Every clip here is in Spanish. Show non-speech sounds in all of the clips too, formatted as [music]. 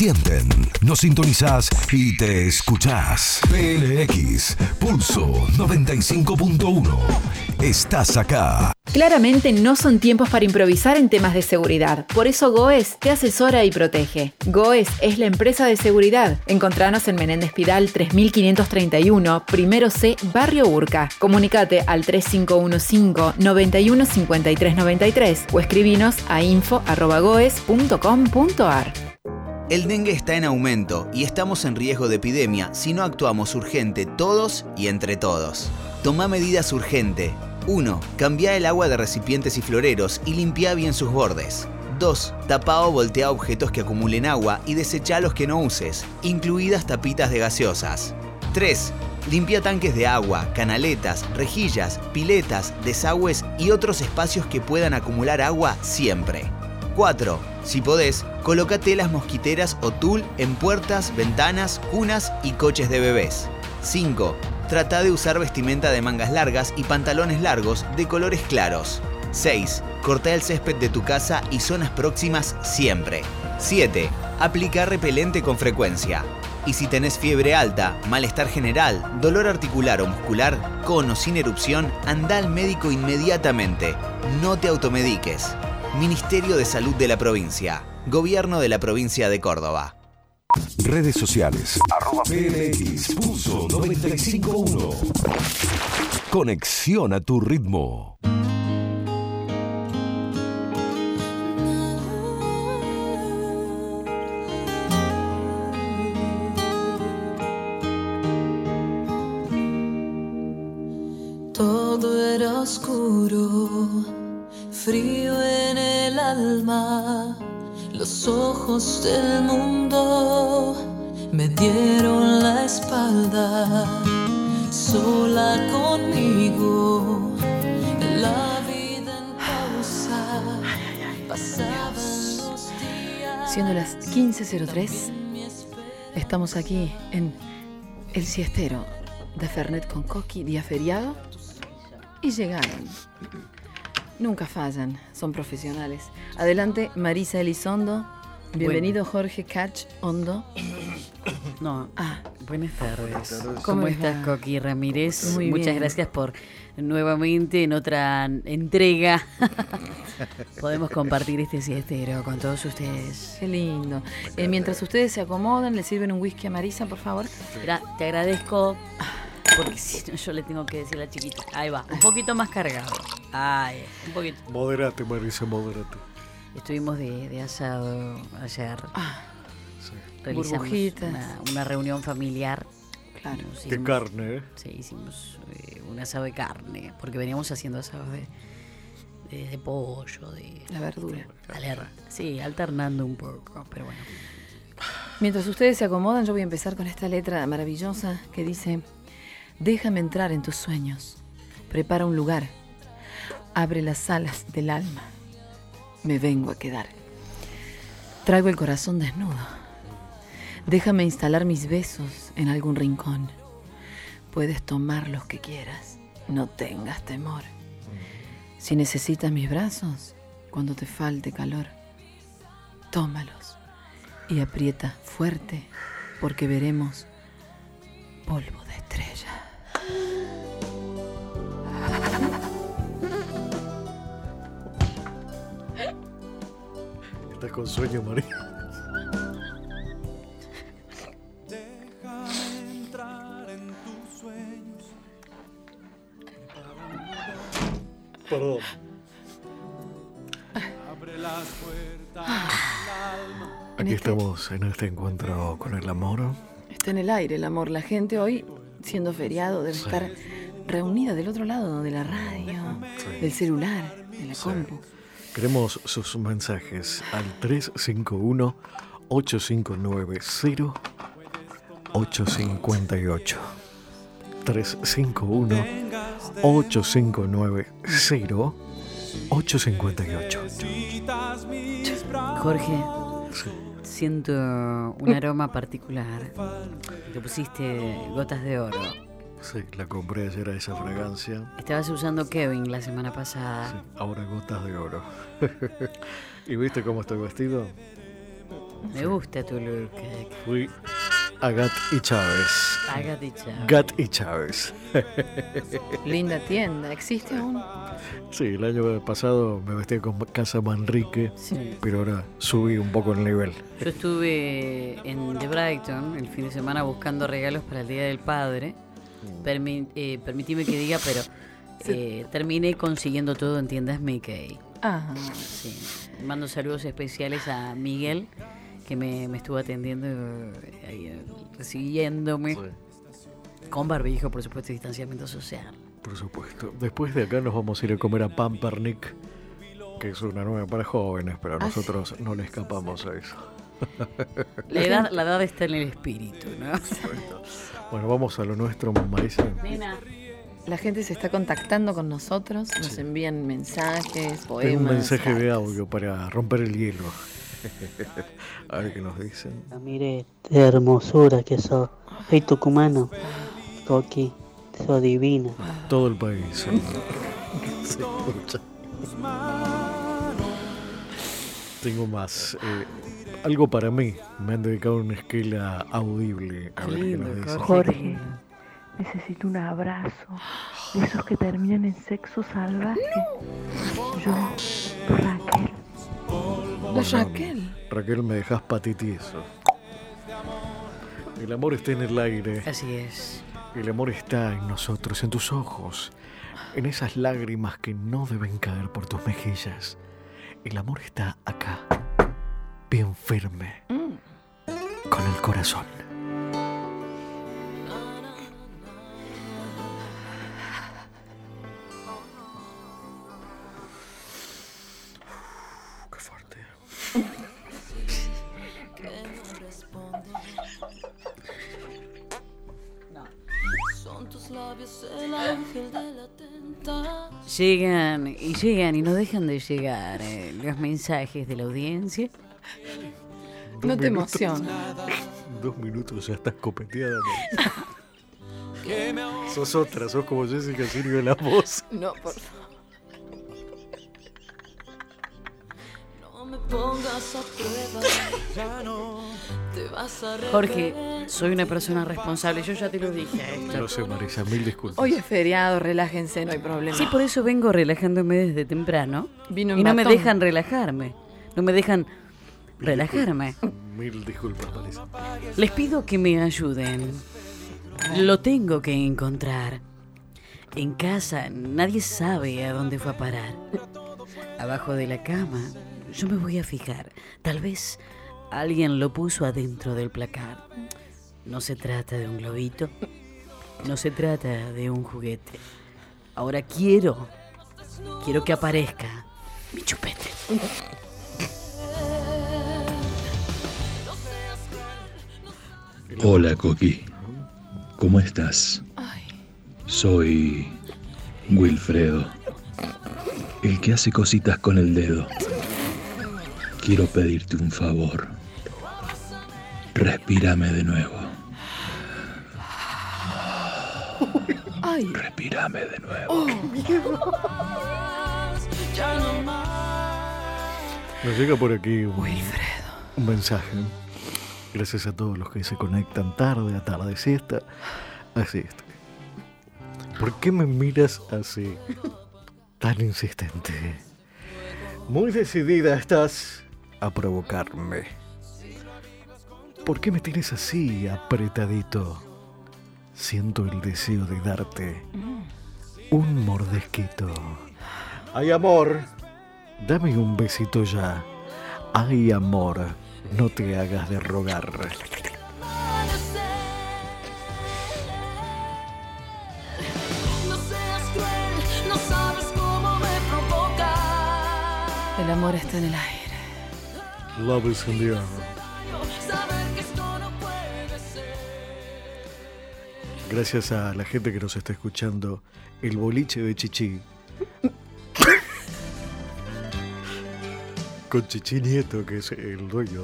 sienten. Nos sintonizás y te escuchás. PLX, Pulso 95.1. Estás acá. Claramente no son tiempos para improvisar en temas de seguridad. Por eso GOES te asesora y protege. GOES es la empresa de seguridad. Encontranos en Menéndez Pidal 3531, primero C, Barrio Urca. Comunicate al 3515 91 93 o escribinos a info.goes.com.ar. El dengue está en aumento y estamos en riesgo de epidemia si no actuamos urgente todos y entre todos. Toma medidas urgente. 1. Cambia el agua de recipientes y floreros y limpia bien sus bordes. 2. Tapa o voltea objetos que acumulen agua y desecha los que no uses, incluidas tapitas de gaseosas. 3. Limpia tanques de agua, canaletas, rejillas, piletas, desagües y otros espacios que puedan acumular agua siempre. 4. Si podés, coloca telas mosquiteras o tul en puertas, ventanas, cunas y coches de bebés. 5. Trata de usar vestimenta de mangas largas y pantalones largos de colores claros. 6. Corta el césped de tu casa y zonas próximas siempre. 7. Aplica repelente con frecuencia. Y si tenés fiebre alta, malestar general, dolor articular o muscular, con o sin erupción, anda al médico inmediatamente. No te automediques. Ministerio de Salud de la provincia. Gobierno de la provincia de Córdoba. Redes sociales. Arroba PLX, Pulso 95.1. Conexión a tu ritmo. Todo era oscuro, frío el alma. Los ojos del mundo me dieron la espalda, sola conmigo. La vida en pausa, pasaban los días. Siendo las 15.03, estamos aquí en El Siestero de Fernet con Coqui, día feriado, y llegaron. Nunca fallan, son profesionales. Adelante, Marisa Elizondo. Bienvenido, Jorge Catch Hondo. [coughs] No, Ah, buenas tardes. ¿Cómo ¿Cómo, les estás, va? Coqui Ramírez? Muy Muchas bien. gracias por nuevamente en otra entrega [laughs] podemos compartir este siestero con todos ustedes. qué lindo. Eh, mientras ustedes se acomodan, le sirven un whisky a Marisa, por favor. Mira, te agradezco porque si no yo le tengo que decir a la chiquita. Ahí va, un poquito más cargado. Ay, un poquito. Moderate, Marisa, moderate. Estuvimos de, de asado ayer. Ah, Sí. Realizamos burbujitas. Una, una reunión familiar. claro. Hicimos- carne, ¿eh? Sí, hicimos eh, un asado de carne, porque veníamos haciendo asados de, de, de pollo, de... La verdura. aler- sí, alternando un poco, pero bueno. Mientras ustedes se acomodan, yo voy a empezar con esta letra maravillosa que dice, déjame entrar en tus sueños, prepara un lugar, abre las alas del alma, me vengo a quedar. Traigo el corazón desnudo, déjame instalar mis besos en algún rincón. Puedes tomar los que quieras, no tengas temor. Si necesitas mis brazos, cuando te falte calor, tómalos y aprieta fuerte porque veremos polvo de estrella. Estás con sueño, María. Perdón. Aquí este- estamos en este encuentro con el amor. Está en el aire el amor. La gente hoy, siendo feriado, debe estar reunida del otro lado de la radio, del celular, de la compu. Queremos sus mensajes al 351 8590 858. 351 8590 858. Jorge, Sí. siento un aroma particular. Te pusiste gotas de oro. Sí, la compré ayer a esa fragancia. Estabas usando Kevin la semana pasada. Sí, ahora gotas de oro. [laughs] ¿Y viste cómo estoy vestido? Me gusta tu look. Fui a Gat y Chávez. Hágate chao. Gat y Chávez. [laughs] Linda tienda, ¿existe aún? Sí, el año pasado me vestí con Casa Manrique, Sí. pero ahora subí un poco el nivel. Yo estuve en The Brighton el fin de semana buscando regalos para el Día del Padre. Permi eh, permitime que diga, pero eh, terminé consiguiendo todo en tiendas Mickey. Ah, Sí. Mando saludos especiales a Miguel, que me, me estuvo atendiendo, eh, eh, recibiéndome con barbijo, por supuesto, y distanciamiento social. Por supuesto. Después de acá nos vamos a ir a comer a Pampernick, que es una nueva para jóvenes, pero Ah, nosotros no le escapamos a eso. La edad, la edad está en el espíritu, ¿no? Bueno, vamos a lo nuestro, Marisa. Nena. la gente se está contactando con nosotros, nos envían mensajes, poemas. Tengo un mensaje de audio para romper el hielo. [laughs] a ver qué nos dicen. Ah, Mire, qué hermosura que sos. Soy tucumano. Coqui, sos divina. Todo el país. ¿no? [laughs] Se escucha. Tengo más. eh, algo para mí. Me han dedicado una esquela audible. A ver qué nos dicen. Jorge, necesito un abrazo. De esos que terminan en sexo salvaje. Yo, Raquel. La Raquel. Raquel, me dejas patitieso. El amor está en el aire. Así es. El amor está en nosotros, en tus ojos, en esas lágrimas que no deben caer por tus mejillas. El amor está acá, bien firme, con el corazón. Qué fuerte. Son tus labios el ángel de la tentación. Llegan y llegan y no dejan de llegar eh, los mensajes de la audiencia. No te minutos. emociones. [laughs] Dos minutos ya estás copeteada. [laughs] sos otra, sos como Jessica sirve la voz. No, por favor. No me pongas a prueba. Te vas a Jorge, soy una persona responsable, yo ya te lo dije esto. No sé, Marisa, mil disculpas. Hoy es feriado, relájense, no hay problema. Sí, por eso vengo relajándome desde temprano. Vino y no me dejan relajarme. No me dejan relajarme. Mil disculpas, Marisa. Les pido que me ayuden. Lo tengo que encontrar. En casa nadie sabe a dónde fue a parar. Abajo de la cama yo me voy a fijar. Tal vez alguien lo puso adentro del placar. No se trata de un globito. No se trata de un juguete. Ahora quiero, quiero que aparezca mi chupete. Hola, Coqui. ¿Cómo estás? Ay, Soy Wilfredo, el que hace cositas con el dedo. Quiero pedirte un favor. Respírame de nuevo. Respírame de nuevo. Más. Nos llega por aquí un, un mensaje. Gracias a todos los que se conectan tarde, a tarde siesta. Así está. ¿Por qué me miras así? Tan insistente. Muy decidida estás a provocarme. ¿Por qué me tienes así, apretadito? Siento el deseo de darte un mordesquito. Ay, amor, dame un besito ya. Ay, amor, no te hagas de rogar. El amor está en el aire. Love is in the air. Gracias a la gente que nos está escuchando, el boliche de Chichi. Con Chichi Nieto, que es el dueño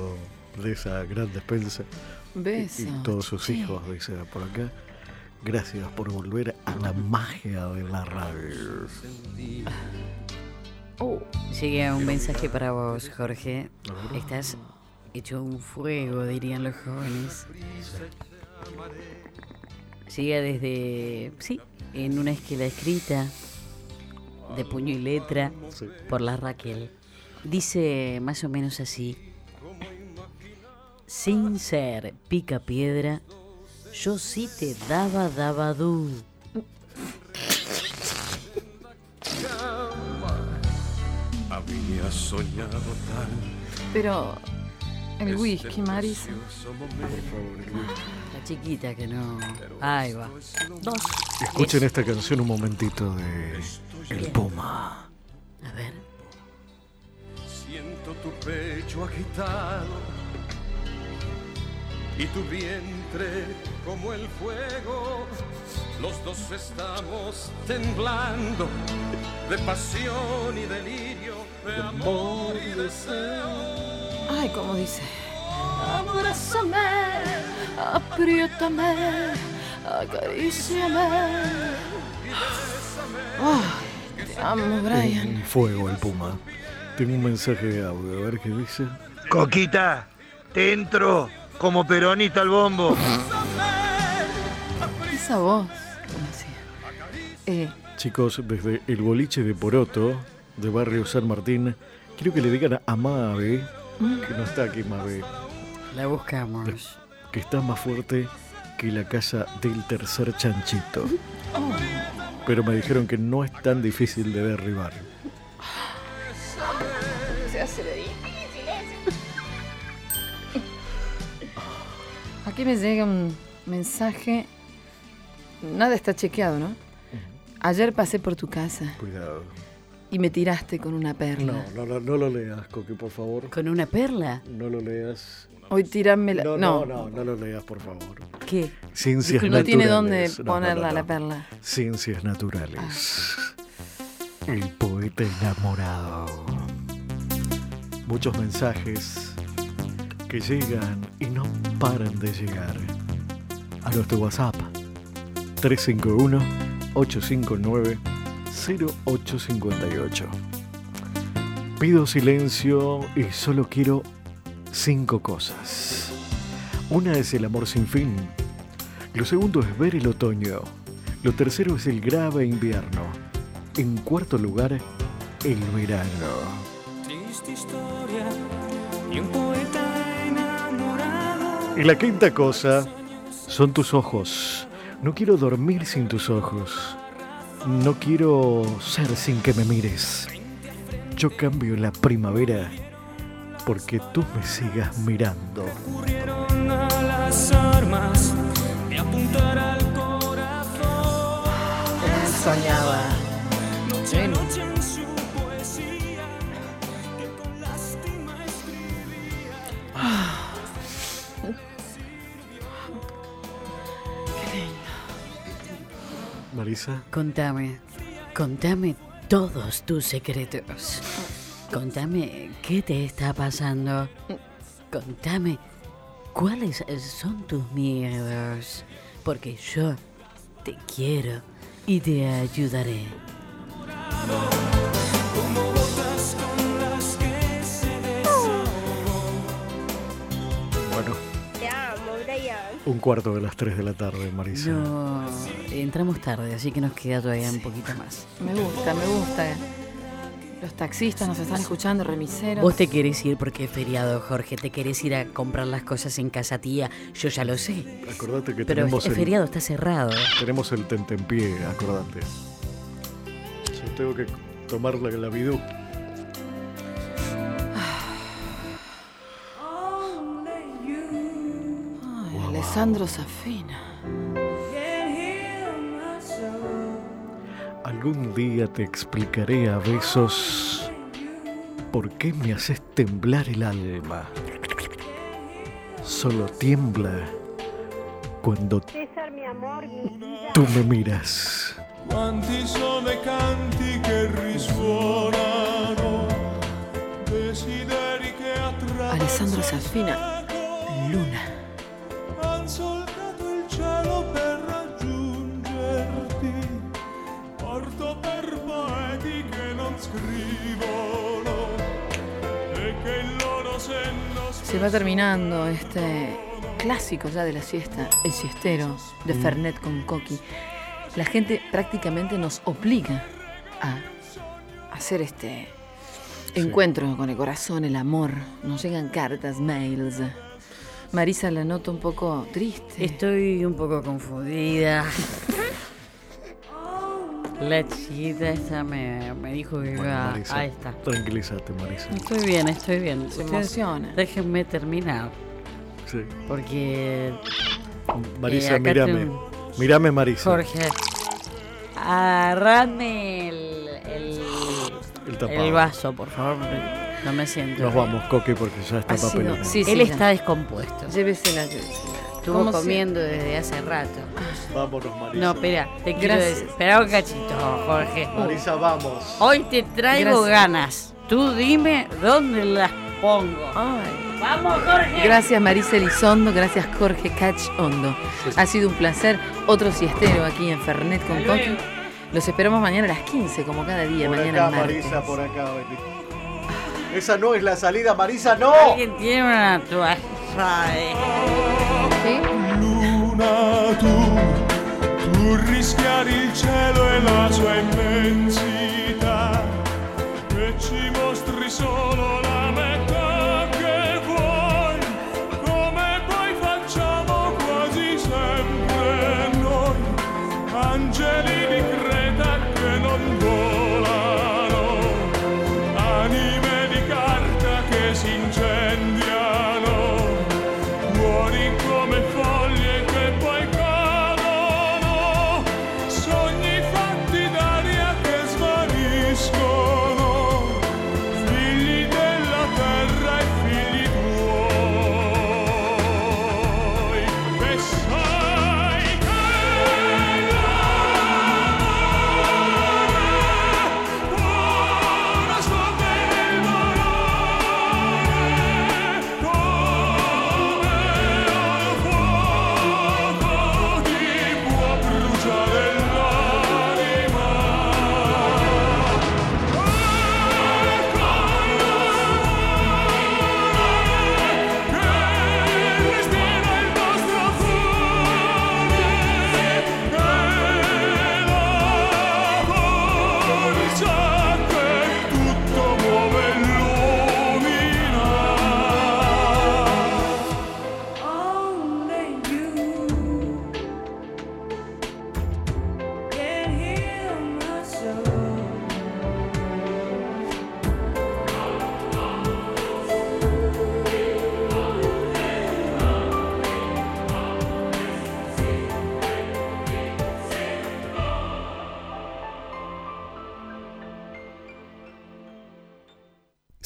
de esa gran despensa. y- Beso. Y, todos sus Chichi. hijos, dice por acá. Gracias por volver a la magia de la radio. Oh, Llega un mensaje para vos, Jorge. Estás hecho un fuego, dirían los jóvenes. Llega desde, sí, en una esquela escrita, de puño y letra, Sí. por la Raquel. Dice más o menos así. Sin ser pica piedra, yo sí te daba daba du. Había soñado tal. Pero el whisky, Marisa. La chiquita que no. Ahí va. Dos. Escuchen esta canción un momentito de El Puma. A ver. Siento tu pecho agitado y tu vientre como el fuego. Los dos estamos temblando de pasión y delirio, de amor y deseo. Ay, como dice. Abrázame, apriétame, acaríciame. Ay, te amo, Brian. Un fuego el Puma. Tengo un mensaje de audio, a ver qué dice. Coquita, te entro como peronista al bombo. Esa voz, como decía. Eh, Chicos, desde el boliche de Poroto, de barrio San Martín, quiero que le digan a Mabe, que no está aquí Mabe, La buscamos. que está más fuerte que la casa del tercer chanchito. Pero me dijeron que no es tan difícil de derribar. Aquí me llega un mensaje. Nada está chequeado, ¿no? Ayer pasé por tu casa Cuidado. y me tiraste con una perla. No, no, lo- no lo leas, Coque, por favor. ¿Con una perla? No lo leas. Hoy tirame la. No, No, no, no, no lo leas, por favor. ¿Qué? Ciencias no tiene dónde naturales. No, no, ponerla no, la no. perla. Ciencias naturales. El poeta enamorado. Muchos mensajes que llegan y no paran de llegar. A nuestro WhatsApp 351-859-0858. Pido silencio y solo quiero cinco cosas. Una es el amor sin fin. Lo segundo es ver el otoño. Lo tercero es el grave invierno. En cuarto lugar, el verano. Y la quinta cosa son tus ojos. No quiero dormir sin tus ojos. No quiero ser sin que me mires. Yo cambio la primavera porque tú me sigas mirando. Ocurrieron a Contame, contame todos tus secretos. Contame qué te está pasando. Contame cuáles son tus miedos. Porque yo te quiero y te ayudaré. Un cuarto de las 3 de la tarde, Marisa. No, entramos tarde, así que nos queda todavía un poquito más. Me gusta, me gusta. Los taxistas nos están escuchando, remiseros. Vos te querés ir porque es feriado, Jorge. Te querés ir a comprar las cosas en casa tía. Yo ya lo sé. Acordate que Pero tenemos es el, feriado, está cerrado. tenemos el tentempié, acordate. Yo tengo que tomar la, la Alessandro Safina. Algún día te explicaré a besos por qué me haces temblar el alma. Solo tiembla cuando César, mi amor, mi vida. tú me miras. Quanti sono i canti che risuonano, desideri che Alessandro Safina. Luna. Se va terminando este clásico ya de la siesta, el siestero de Mm. Fernet con Coqui. La gente prácticamente nos obliga a hacer este encuentro con el corazón, el amor. Nos llegan cartas, mails. Marisa la noto un poco triste. Estoy un poco confundida. [laughs] La chiquita esta me, me dijo que Bueno, iba. Marisa, Ahí está. Tranquilízate, Marisa. Estoy bien, estoy bien. Se Ustedes emociona. Déjenme terminar. Sí. Porque. Marisa, Eh, mírame. Mírame, Marisa. Jorge. Agarrame el, el, El vaso, por favor. No me siento. Nos bien. vamos, Coque, porque ya está papelón. sí, sí, Él ya. está descompuesto. Llévesela, llévesela. Estuvo ¿Cómo se- comiendo desde hace rato. Vámonos, Marisa. No, espera, te quiero Gracias. decir. Espera un cachito, Jorge. Marisa, vamos. Hoy te traigo Gracias. ganas. Tú dime dónde las pongo. Ay. ¡Vamos, Jorge! Gracias Marisa Elizondo, gracias Jorge Cach Hondo. Ha sido un placer. Otro siestero aquí en Fernet con Coqui. Los esperamos mañana a las 15, como cada día, Por mañana acá, martes. Marisa, por acá. Esa no es la salida, Marisa, no. Alguien tiene una toalla. Rischiari il cielo e la sua immensità. E ci mostri solo la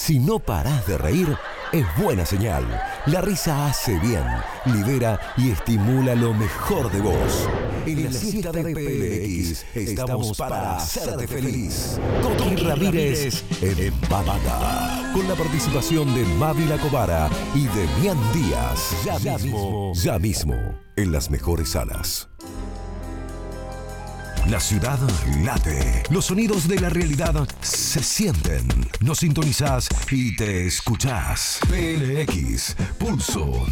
Si no parás de reír, es buena señal. La risa hace bien, libera y estimula lo mejor de vos. En la siesta de PLX estamos para hacerte feliz. Coqui Ramírez en Banda. Con la participación de Mavi Cobara y Demian Díaz. Ya mismo, ya mismo, en las mejores salas. La ciudad late. Los sonidos de la realidad se sienten. Nos sintonizás y te escuchás. PLX, Pulso